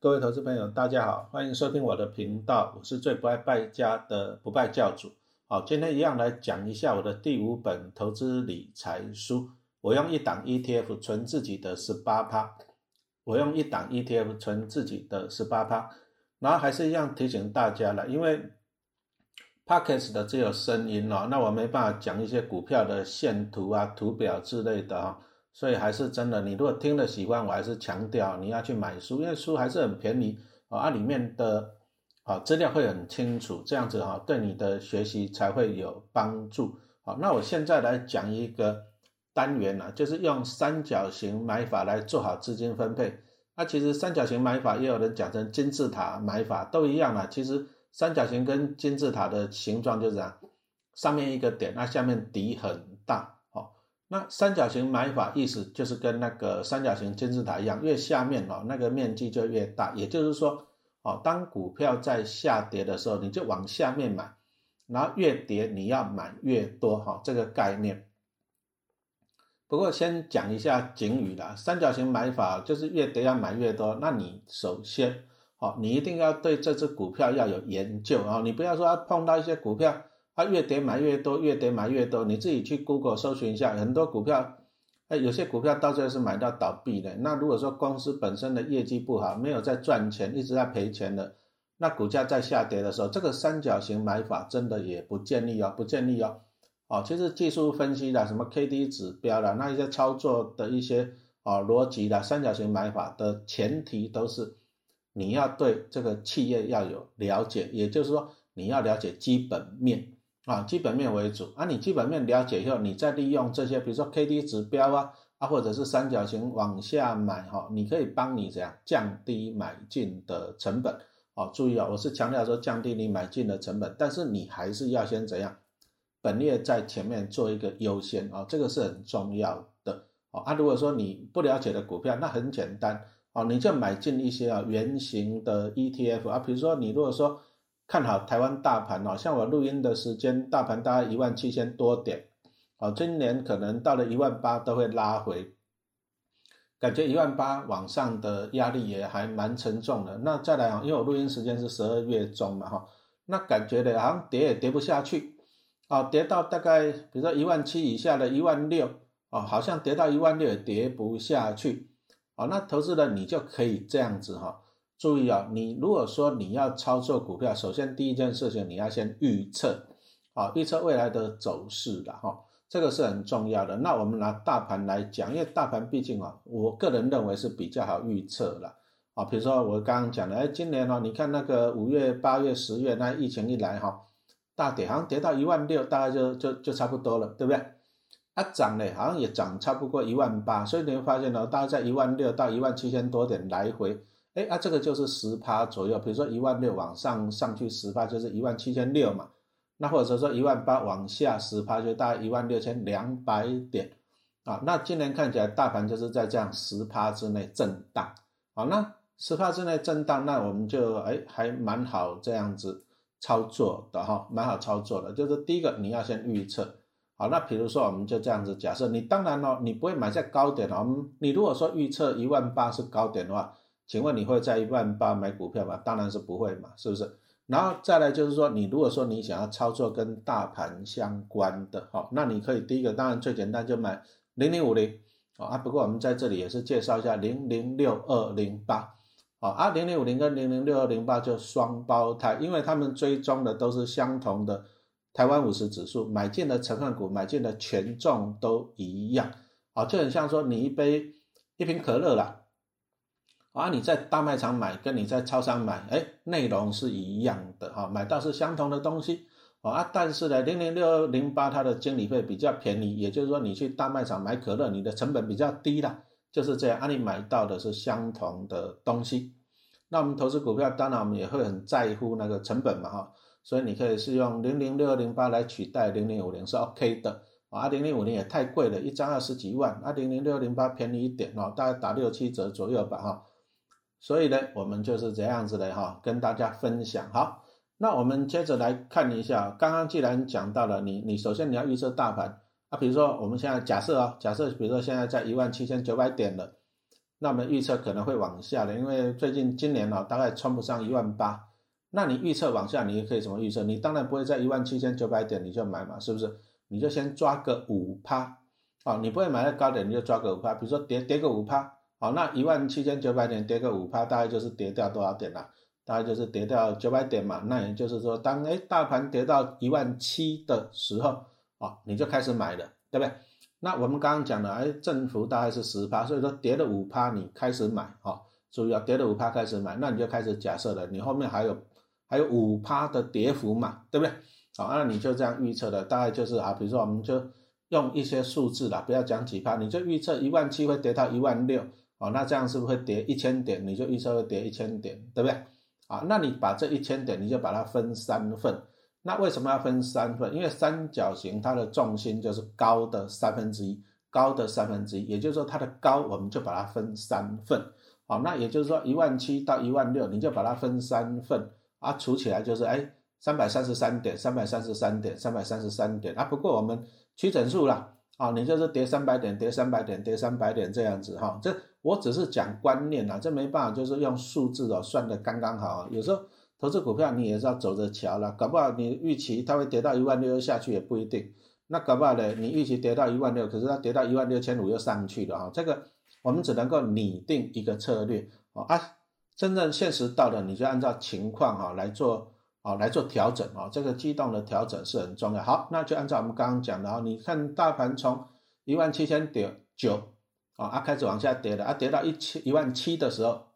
各位投资朋友，大家好，欢迎收听我的频道，我是最不爱败家的不败教主。好，今天一样来讲一下我的第五本投资理财书。我用一档 ETF 存自己的十八趴，我用一档 ETF 存自己的十八趴，然后还是一样提醒大家了，因为 Pockets 的只有声音哦，那我没办法讲一些股票的线图啊、图表之类的啊。所以还是真的，你如果听了喜欢，我还是强调你要去买书，因为书还是很便宜啊，里面的啊资料会很清楚，这样子哈，对你的学习才会有帮助。好，那我现在来讲一个单元呢，就是用三角形买法来做好资金分配。那其实三角形买法也有人讲成金字塔买法，都一样啊。其实三角形跟金字塔的形状就是这样，上面一个点，那下面底很大。那三角形买法意思就是跟那个三角形金字塔一样，越下面哦那个面积就越大。也就是说，哦当股票在下跌的时候，你就往下面买，然后越跌你要买越多哈，这个概念。不过先讲一下警语啦，三角形买法就是越跌要买越多。那你首先哦，你一定要对这只股票要有研究啊，你不要说碰到一些股票。它越跌买越多，越跌买越多。你自己去 Google 搜寻一下，很多股票，哎，有些股票到最后是买到倒闭的。那如果说公司本身的业绩不好，没有在赚钱，一直在赔钱的，那股价在下跌的时候，这个三角形买法真的也不建议哦，不建议哦。哦，其实技术分析的什么 K D 指标啦，那一些操作的一些哦逻辑的三角形买法的前提都是你要对这个企业要有了解，也就是说你要了解基本面。啊，基本面为主啊，你基本面了解以后，你再利用这些，比如说 K D 指标啊，啊或者是三角形往下买哈，你可以帮你怎样降低买进的成本哦。注意啊，我是强调说降低你买进的成本，但是你还是要先怎样，本业在前面做一个优先啊，这个是很重要的哦。啊，如果说你不了解的股票，那很简单哦，你就买进一些啊圆形的 E T F 啊，比如说你如果说。看好台湾大盘哦，像我录音的时间，大盘大概一万七千多点，哦，今年可能到了一万八都会拉回，感觉一万八往上的压力也还蛮沉重的。那再来啊，因为我录音时间是十二月中嘛哈，那感觉的好像跌也跌不下去，啊，跌到大概比如说一万七以下的一万六，哦，好像跌到一万六也跌不下去，哦，那投资人你就可以这样子哈。注意啊，你如果说你要操作股票，首先第一件事情你要先预测，啊，预测未来的走势的哈，这个是很重要的。那我们拿大盘来讲，因为大盘毕竟啊，我个人认为是比较好预测了，啊，比如说我刚刚讲的，哎，今年哦，你看那个五月、八月、十月那疫情一来哈，大跌好像跌到一万六，大概就就就差不多了，对不对？它涨呢，好像也涨差不多一万八，所以你会发现呢，大概在一万六到一万七千多点来回。哎，啊，这个就是十趴左右，比如说一万六往上上去十趴，就是一万七千六嘛。那或者说一万八往下十趴，就大概一万六千两百点啊。那今年看起来大盘就是在这样十趴之内震荡。好，那十趴之内震荡，那我们就哎还蛮好这样子操作的哈，蛮好操作的。就是第一个你要先预测。好，那比如说我们就这样子假设，你当然哦，你不会买在高点哦。你如果说预测一万八是高点的话。请问你会在一万八买股票吗？当然是不会嘛，是不是？然后再来就是说，你如果说你想要操作跟大盘相关的，好，那你可以第一个当然最简单就买零零五零啊。不过我们在这里也是介绍一下零零六二零八，啊，啊零零五零跟零零六二零八就双胞胎，因为他们追踪的都是相同的台湾五十指数，买进的成分股、买进的权重都一样，啊，就很像说你一杯一瓶可乐啦。啊，你在大卖场买，跟你在超商买，哎，内容是一样的哈，买到是相同的东西，啊，但是呢，零零六零八它的经理费比较便宜，也就是说你去大卖场买可乐，你的成本比较低啦，就是这样，啊，你买到的是相同的东西。那我们投资股票，当然我们也会很在乎那个成本嘛哈，所以你可以是用零零六零八来取代零零五零是 OK 的，啊，零零五零也太贵了，一张二十几万，啊，零零六零八便宜一点哦，大概打六七折左右吧哈。所以呢，我们就是这样子的哈，跟大家分享。好，那我们接着来看一下，刚刚既然讲到了，你你首先你要预测大盘啊，比如说我们现在假设啊，假设比如说现在在一万七千九百点了，那么预测可能会往下的，因为最近今年哦，大概穿不上一万八。那你预测往下，你也可以怎么预测？你当然不会在一万七千九百点你就买嘛，是不是？你就先抓个五趴，哦，你不会买在高点，你就抓个五趴。比如说跌跌个五趴，好，那一万七千九百点跌个五趴，大概就是跌掉多少点了？大概就是跌掉九百点嘛。那也就是说，当哎大盘跌到一万七的时候，哦，你就开始买了，对不对？那我们刚刚讲了，哎，振幅大概是十趴，所以说跌了五趴，你开始买，哦，注意啊，跌了五趴开始买，那你就开始假设了，你后面还有。还有五趴的跌幅嘛，对不对？好，那你就这样预测的，大概就是啊，比如说我们就用一些数字啦，不要讲几趴，你就预测一万七会跌到一万六，哦，那这样是不是会跌一千点？你就预测会跌一千点，对不对？啊，那你把这一千点，你就把它分三份。那为什么要分三份？因为三角形它的重心就是高的三分之一，高的三分之一，也就是说它的高我们就把它分三份。好，那也就是说一万七到一万六，你就把它分三份。啊，除起来就是哎，三百三十三点，三百三十三点，三百三十三点啊。不过我们取整数了啊，你就是跌三百点，跌三百点，跌三百点这样子哈。这我只是讲观念呐，这没办法，就是用数字哦算的刚刚好啊。有时候投资股票你也是要走着瞧了，搞不好你预期它会跌到一万六又下去也不一定。那搞不好呢，你预期跌到一万六，可是它跌到一万六千五又上去了哈。这个我们只能够拟定一个策略啊。真正现实到了，你就按照情况哈来做啊来做调整啊，这个机动的调整是很重要。好，那就按照我们刚刚讲的啊，你看大盘从一万七千点九啊啊开始往下跌了啊，跌到一千一万七的时候，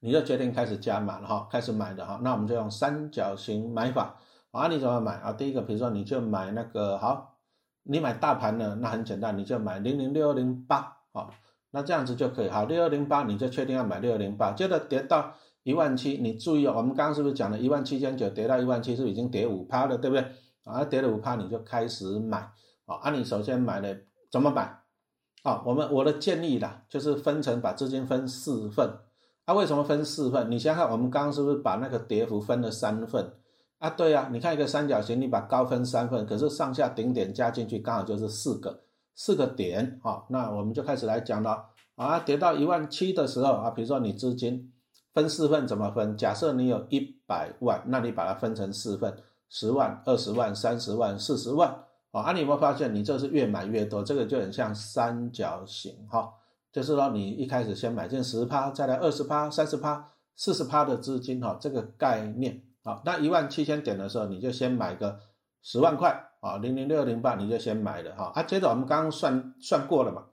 你就决定开始加码了哈，开始买的哈。那我们就用三角形买法啊，你怎么买啊？第一个，比如说你就买那个好，你买大盘呢，那很简单，你就买零零六二零八啊。那这样子就可以，好，六二零八你就确定要买六二零八，接着跌到一万七，你注意哦，我们刚刚是不是讲了一万七千九跌到一万七，是已经跌五趴了，对不对？啊，跌了五趴你就开始买，啊，啊，你首先买了怎么买？啊，我们我的建议啦，就是分成把资金分四份，啊，为什么分四份？你想想，我们刚刚是不是把那个跌幅分了三份？啊，对呀，你看一个三角形，你把高分三份，可是上下顶点加进去刚好就是四个。四个点，好，那我们就开始来讲了啊。跌到一万七的时候啊，比如说你资金分四份怎么分？假设你有一百万，那你把它分成四份，十万、二十万、三十万、四十万，啊，你有没有发现你这是越买越多？这个就很像三角形，哈，就是说你一开始先买进十趴，再来二十趴、三十趴、四十趴的资金，哈，这个概念，好，那一万七千点的时候，你就先买个十万块。啊，零零六零八你就先买了哈，啊，接着我们刚刚算算过了嘛，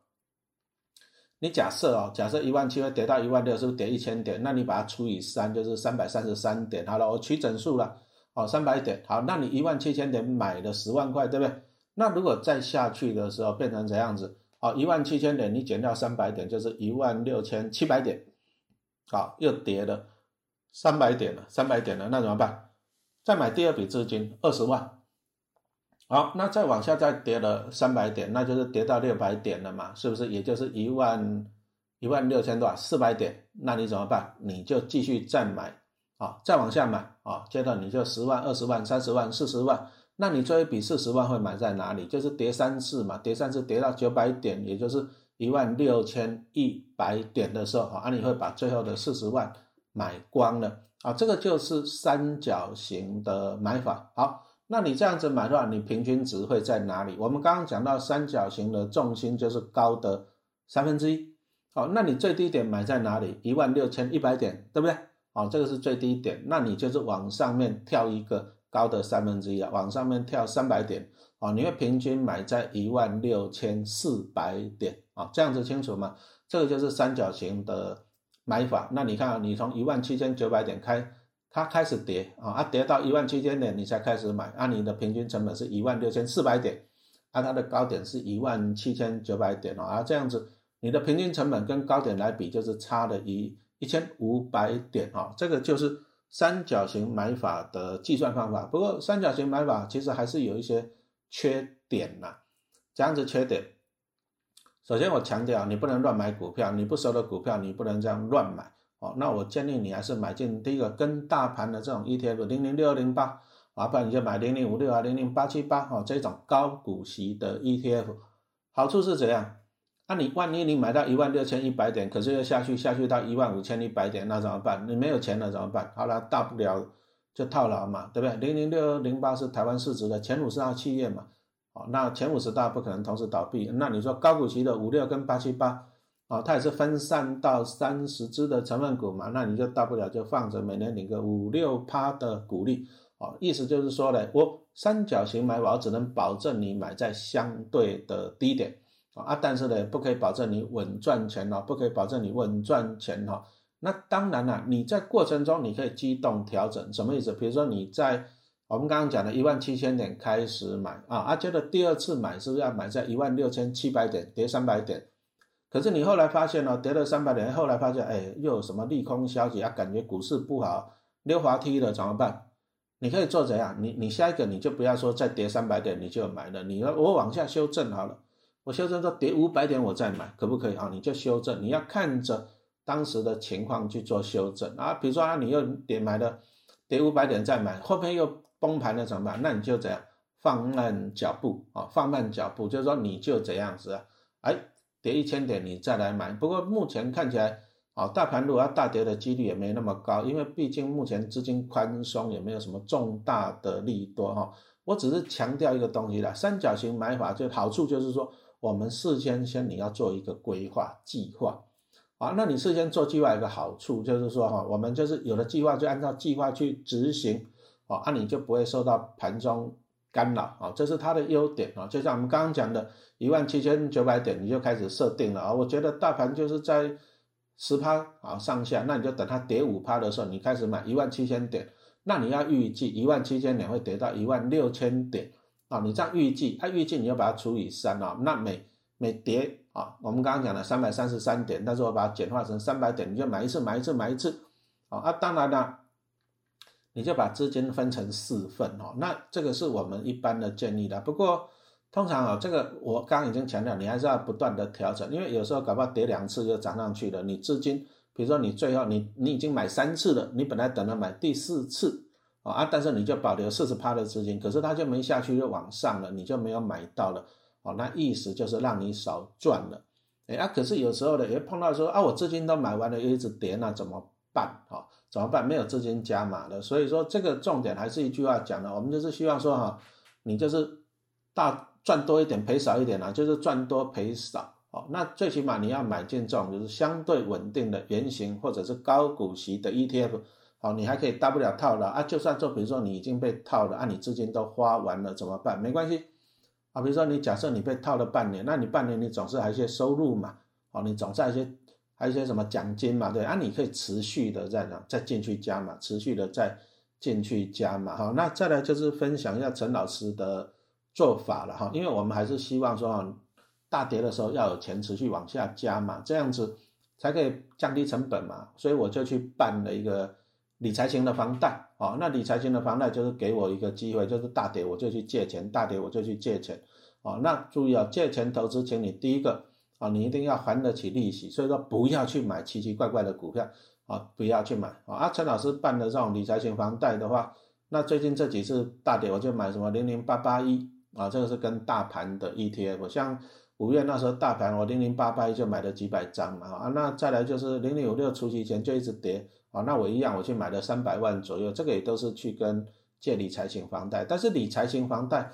你假设哦，假设一万七会跌到一万六，是不是跌一千点？那你把它除以三，就是三百三十三点。好了，我取整数了，哦，三百点。好，那你一万七千点买了十万块，对不对？那如果再下去的时候变成怎样子？好，一万七千点你减掉三百点，就是一万六千七百点。好，又跌了三百点了，三百点了，那怎么办？再买第二笔资金二十万。好，那再往下再跌了三百点，那就是跌到六百点了嘛，是不是？也就是一万一万六千多少四百点，那你怎么办？你就继续再买啊，再往下买啊，接着你就十万、二十万、三十万、四十万，那你最后一笔四十万会买在哪里？就是跌三次嘛，跌三次跌到九百点，也就是一万六千一百点的时候啊，你会把最后的四十万买光了啊，这个就是三角形的买法。好。那你这样子买的话，你平均值会在哪里？我们刚刚讲到三角形的重心就是高的三分之一，好，那你最低点买在哪里？一万六千一百点，对不对？好，这个是最低点，那你就是往上面跳一个高的三分之一啊，往上面跳三百点，啊，你会平均买在一万六千四百点，啊，这样子清楚吗？这个就是三角形的买法。那你看，你从一万七千九百点开。它开始跌啊，啊跌到一万七千点，你才开始买，啊你的平均成本是一万六千四百点，啊它的高点是一万七千九百点哦，啊这样子你的平均成本跟高点来比就是差了一一千五百点哦，这个就是三角形买法的计算方法。不过三角形买法其实还是有一些缺点呐，这样子缺点，首先我强调你不能乱买股票，你不熟的股票你不能这样乱买。哦，那我建议你还是买进第一个跟大盘的这种 ETF，零零六二零八，啊，不然你就买零零五六啊，零零八七八，哦，这种高股息的 ETF，好处是怎样？那你万一你买到一万六千一百点，可是又下去下去到一万五千一百点，那怎么办？你没有钱了怎么办？好了，大不了就套牢嘛，对不对？零零六零八是台湾市值的前五十大企业嘛，哦，那前五十大不可能同时倒闭，那你说高股息的五六跟八七八，啊，它也是分散到三十只的成分股嘛，那你就大不了就放着，每年领个五六趴的股利，哦，意思就是说呢，我三角形买保只能保证你买在相对的低点。啊，但是呢，不可以保证你稳赚钱哦，不可以保证你稳赚钱哈。那当然了，你在过程中你可以机动调整，什么意思？比如说你在我们刚刚讲的一万七千点开始买啊，啊，接着第二次买是不是要买在一万六千七百点，跌三百点？可是你后来发现呢，跌了三百点，后来发现哎，又有什么利空消息啊？感觉股市不好，溜滑梯了怎么办？你可以做怎样？你你下一个你就不要说再跌三百点你就买了，你要我往下修正好了。我修正说跌五百点我再买可不可以啊？你就修正，你要看着当时的情况去做修正啊。比如说啊，你又跌买了跌五百点再买，后面又崩盘了怎么办？那你就怎样放慢脚步啊？放慢脚步，就是说你就这样子啊，哎，跌一千点你再来买。不过目前看起来啊，大盘如果要大跌的几率也没那么高，因为毕竟目前资金宽松，也没有什么重大的利多哈。我只是强调一个东西啦，三角形买法就好处就是说。我们事先先你要做一个规划计划，啊，那你事先做计划一个好处就是说哈，我们就是有了计划就按照计划去执行，啊，那你就不会受到盘中干扰，啊，这是它的优点啊。就像我们刚刚讲的，一万七千九百点你就开始设定了啊，我觉得大盘就是在十趴啊上下，那你就等它跌五趴的时候，你开始买一万七千点，那你要预计一万七千点会跌到一万六千点。啊，你这样预计，它预计你要把它除以三啊，那每每跌啊，我们刚刚讲的三百三十三点，但是我把它简化成三百点，你就买一次，买一次，买一次，啊啊，当然了，你就把资金分成四份哦，那这个是我们一般的建议的。不过通常啊，这个我刚刚已经强调，你还是要不断的调整，因为有时候搞不好跌两次就涨上去了，你资金，比如说你最后你你已经买三次了，你本来等着买第四次。啊，但是你就保留四十趴的资金，可是它就没下去就往上了，你就没有买到了，哦，那意思就是让你少赚了，哎啊，可是有时候呢，也碰到说啊，我资金都买完了，又一直跌，那怎么办？哈，怎么办？没有资金加码的，所以说这个重点还是一句话讲的，我们就是希望说哈，你就是大赚多一点，赔少一点啊，就是赚多赔少，哦，那最起码你要买进这种就是相对稳定的圆形或者是高股息的 ETF。好，你还可以大不了套牢啊！就算做，比如说你已经被套了，啊，你资金都花完了怎么办？没关系啊，比如说你假设你被套了半年，那你半年你总是还有一些收入嘛，哦，你总是一些还有一些什么奖金嘛，对啊，你可以持续的在哪再进去加嘛，持续的再进去加嘛，好，那再来就是分享一下陈老师的做法了哈，因为我们还是希望说大跌的时候要有钱持续往下加嘛，这样子才可以降低成本嘛，所以我就去办了一个。理财型的房贷，哦，那理财型的房贷就是给我一个机会，就是大跌我就去借钱，大跌我就去借钱，哦，那注意啊，借钱投资，请你第一个，啊，你一定要还得起利息，所以说不要去买奇奇怪怪的股票，啊，不要去买，啊，陈老师办的这种理财型房贷的话，那最近这几次大跌我就买什么零零八八一，啊，这个是跟大盘的 ETF，像五月那时候大盘我零零八八一就买了几百张嘛，啊，那再来就是零零五六除夕前就一直跌。啊，那我一样，我去买了三百万左右，这个也都是去跟借理财型房贷。但是理财型房贷，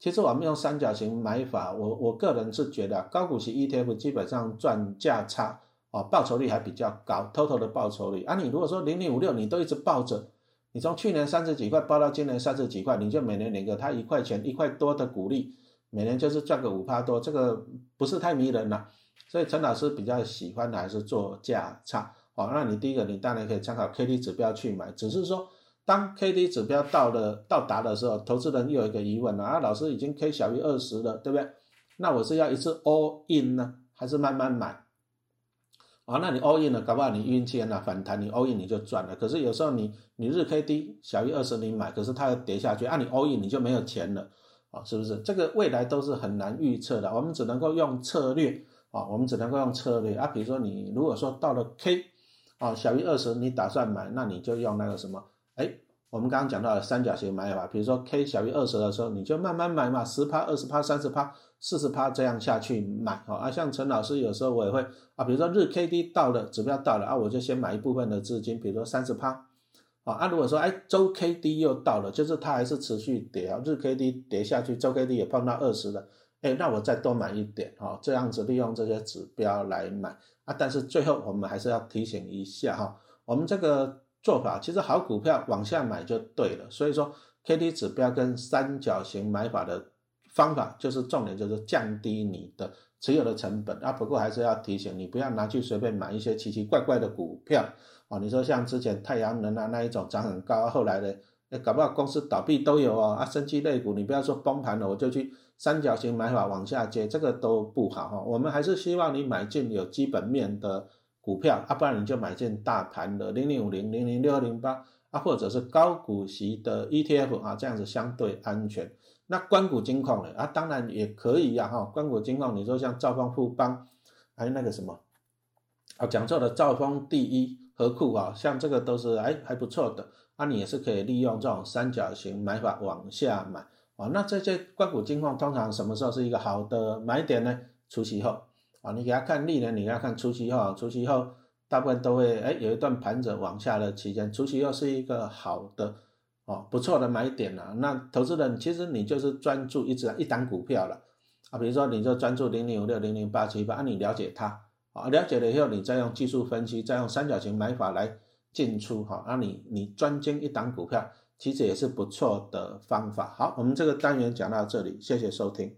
其实我们用三角形买法，我我个人是觉得高股息 ETF 基本上赚价差，啊，报酬率还比较高，total 的报酬率。啊，你如果说零零五六你都一直抱着，你从去年三十几块抱到今年三十几块，你就每年领个它一块钱一块多的股利，每年就是赚个五趴多，这个不是太迷人了。所以陈老师比较喜欢的还是做价差。好，那你第一个，你当然可以参考 K D 指标去买，只是说，当 K D 指标到了到达的时候，投资人又有一个疑问了啊，老师已经 K 小于二十了，对不对？那我是要一次 all in 呢，还是慢慢买？啊，那你 all in 了，搞不好你运气啊反弹，你 all in 你就赚了。可是有时候你你日 K D 小于二十你买，可是它要跌下去，啊，你 all in 你就没有钱了，啊，是不是？这个未来都是很难预测的，我们只能够用策略，啊，我们只能够用策略啊，比如说你如果说到了 K。哦，小于二十，你打算买，那你就用那个什么？哎，我们刚刚讲到的三角形买法，比如说 K 小于二十的时候，你就慢慢买嘛，十趴、二十趴、三十趴，四十趴这样下去买啊，像陈老师有时候我也会啊，比如说日 K D 到了指标到了啊，我就先买一部分的资金，比如说三十趴啊啊，如果说哎周 K D 又到了，就是它还是持续跌啊，日 K D 跌下去，周 K D 也碰到二十了，哎，那我再多买一点哈，这样子利用这些指标来买啊，但是最后我们还是要提醒一下哈，我们这个做法其实好股票往下买就对了，所以说 K D 指标跟三角形买法的。方法就是重点，就是降低你的持有的成本啊。不过还是要提醒你，不要拿去随便买一些奇奇怪怪的股票啊。你说像之前太阳能啊那一种涨很高，后来的搞不好公司倒闭都有哦。啊，升级类股你不要说崩盘了，我就去三角形买法往下接，这个都不好哈。我们还是希望你买进有基本面的股票啊，不然你就买进大盘的零零五零、零零六二零八啊，或者是高股息的 ETF 啊，这样子相对安全。那关谷金矿呢？啊，当然也可以呀，哈，关谷金矿，你说像兆丰富邦，还有那个什么，啊，讲错了，兆丰第一和库啊，像这个都是哎还不错的，啊，你也是可以利用这种三角形买法往下买啊。那这些关谷金矿通常什么时候是一个好的买点呢？除夕后啊，你给他看历年，你给他看除夕后，除夕后大部分都会哎有一段盘整往下的期间，除夕后是一个好的。哦，不错的买点了。那投资人其实你就是专注一只一档股票了啊，比如说你就专注零零五六零零八七八，啊，你了解它啊，了解了以后，你再用技术分析，再用三角形买法来进出哈，那你你专精一档股票，其实也是不错的方法。好，我们这个单元讲到这里，谢谢收听。